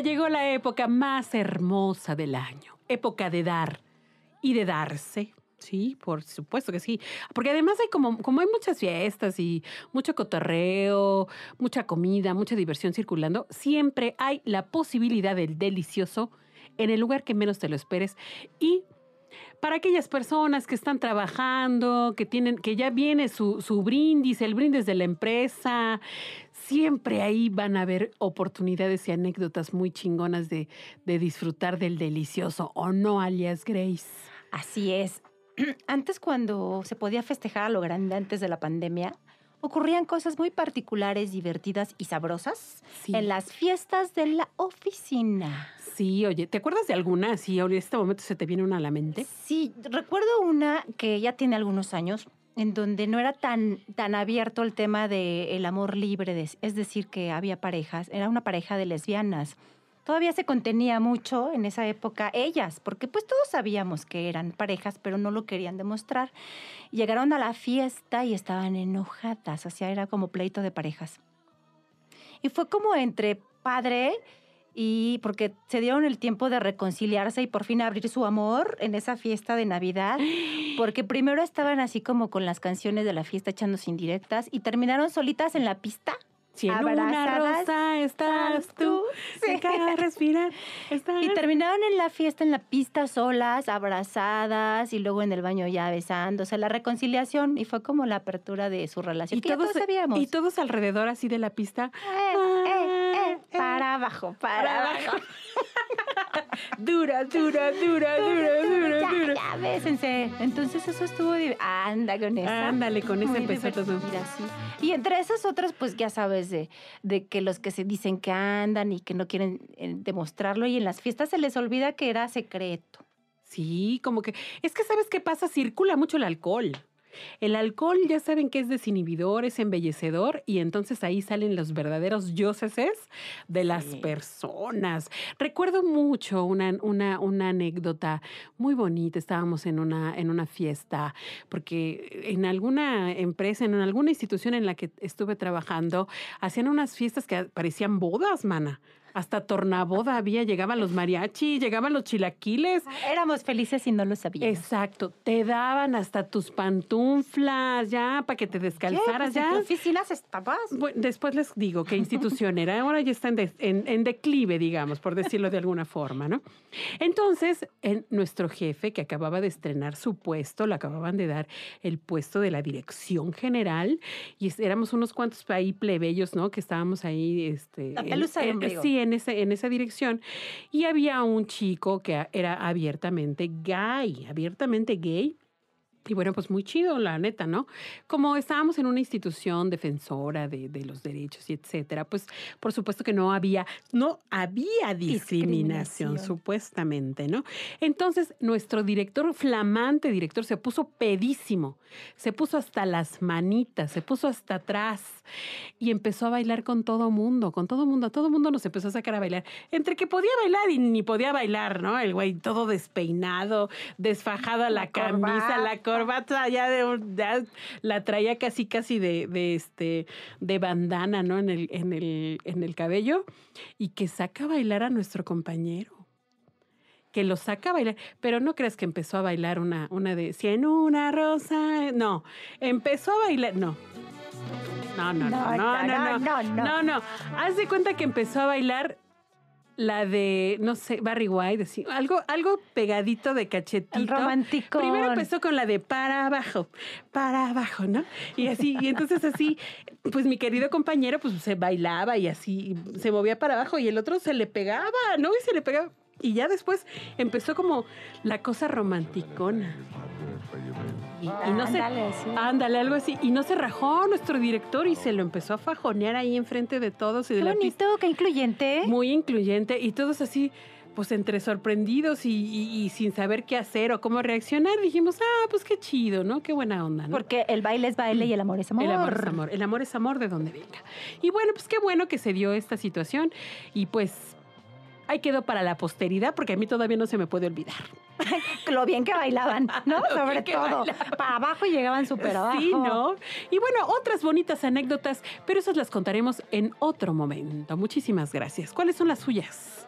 Llegó la época más hermosa del año. Época de dar y de darse. Sí, por supuesto que sí. Porque además hay como, como hay muchas fiestas y mucho cotorreo, mucha comida, mucha diversión circulando, siempre hay la posibilidad del delicioso en el lugar que menos te lo esperes. Y para aquellas personas que están trabajando, que tienen, que ya viene su, su brindis, el brindis de la empresa, siempre ahí van a haber oportunidades y anécdotas muy chingonas de, de disfrutar del delicioso, ¿o no, alias Grace? Así es. Antes cuando se podía festejar a lo grande antes de la pandemia, ocurrían cosas muy particulares, divertidas y sabrosas Sí. en las fiestas de la oficina. Sí, oye, ¿te acuerdas de alguna? Sí, en este momento se te viene una a la mente. Sí, recuerdo una que ya tiene algunos años, en donde no era tan, tan abierto el tema del amor libre, es decir, que había parejas, era una pareja de lesbianas. Todavía se contenía mucho en esa época ellas, porque pues todos sabíamos que eran parejas, pero no lo querían demostrar. Llegaron a la fiesta y estaban enojadas, o sea, era como pleito de parejas. Y fue como entre padre y porque se dieron el tiempo de reconciliarse y por fin abrir su amor en esa fiesta de Navidad, porque primero estaban así como con las canciones de la fiesta echándose indirectas y terminaron solitas en la pista. Si en una rosa estás tú, Sí. deja de respirar. estás- Y terminaron en la fiesta, en la pista solas, abrazadas y luego en el baño ya besándose, la reconciliación y fue como la apertura de su relación. y que ya todos sabíamos. y todos alrededor así de la pista. Eh, para abajo, para abajo. Dura, dura, dura, dura, dura, ya, dura. ya, bésense. Entonces eso estuvo... Anda con esa. Ándale, con esa empezó todo. sí. Y entre esas otras, pues ya sabes, de, de que los que se dicen que andan y que no quieren eh, demostrarlo y en las fiestas se les olvida que era secreto. Sí, como que. Es que, ¿sabes qué pasa? Circula mucho el alcohol. El alcohol ya saben que es desinhibidor, es embellecedor y entonces ahí salen los verdaderos yoceses de las Sí. personas. Recuerdo mucho una, una, una anécdota muy bonita. Estábamos en una, en una fiesta porque en alguna empresa, en alguna institución en la que estuve trabajando, hacían unas fiestas que parecían bodas, mana. Hasta tornaboda había, llegaban los mariachi, llegaban los chilaquiles. Éramos felices y no lo sabíamos. Exacto, te daban hasta tus pantuflas ya para que te descalzaras ¿Qué? Pues, ¿En ya. qué oficinas estabas? Bueno, después les digo qué institución era. Ahora ya está en, de- en- en declive, digamos, por decirlo de alguna forma, ¿no? Entonces, en- nuestro jefe, que acababa de estrenar su puesto, le acababan de dar el puesto de la dirección general, y éramos unos cuantos ahí plebeyos, ¿no? Que estábamos ahí, este. La en- pelusa del en- sí, en, en esa dirección. Y había un chico que era abiertamente gay, abiertamente gay. Y bueno, pues muy chido, la neta, ¿no? Como estábamos en una institución defensora de, de los derechos y etcétera, pues por supuesto que no había, no había discriminación, Discriminación. supuestamente, ¿no? Entonces, nuestro director, flamante director, se puso pedísimo, se puso hasta las manitas, se puso hasta atrás y empezó a bailar con todo mundo, con todo mundo, todo mundo nos empezó a sacar a bailar. Entre que podía bailar y ni podía bailar, ¿no? El güey todo despeinado, desfajado a la, La camisa, la corbata ya de un- ya la traía casi casi de, de este de bandana, ¿no? En el, en el, en el cabello. Y que saca a bailar a nuestro compañero que lo saca a bailar, pero no creas que empezó a bailar una, una de si en una rosa, no, empezó a bailar, no. No, no, no, no, no, no, no, no. no, no. Haz de cuenta que empezó a bailar la de, no sé, Barry White, así, algo, algo pegadito de cachetito. El romanticón. Primero empezó con la de para abajo, para abajo, ¿no? Y así, y entonces así, pues mi querido compañero, pues se bailaba y así, se movía para abajo y el otro se le pegaba, ¿no? Y se le pegaba. Y ya después empezó como la cosa romanticona. Y, y no se, Ándale, sí. ándale, algo así. Y no se rajó nuestro director y se lo empezó a fajonear ahí enfrente de todos y de Qué la pista. bonito, qué incluyente. Muy incluyente y todos así, pues entre sorprendidos y, y- y sin saber qué hacer o cómo reaccionar, dijimos, ah, pues qué chido, ¿no? Qué buena onda, ¿no? Porque el baile es baile y el amor es amor. El amor es amor, el amor es amor de donde venga. Y bueno, pues qué bueno que se dio esta situación y pues ahí quedó para la posteridad porque a mí todavía no se me puede olvidar. Lo bien que bailaban, ¿no? Lo Sobre todo. bailaban. Para abajo llegaban súper abajo. Sí, ¿no? Y bueno, otras bonitas anécdotas, pero esas las contaremos en otro momento. Muchísimas gracias. ¿Cuáles son las suyas?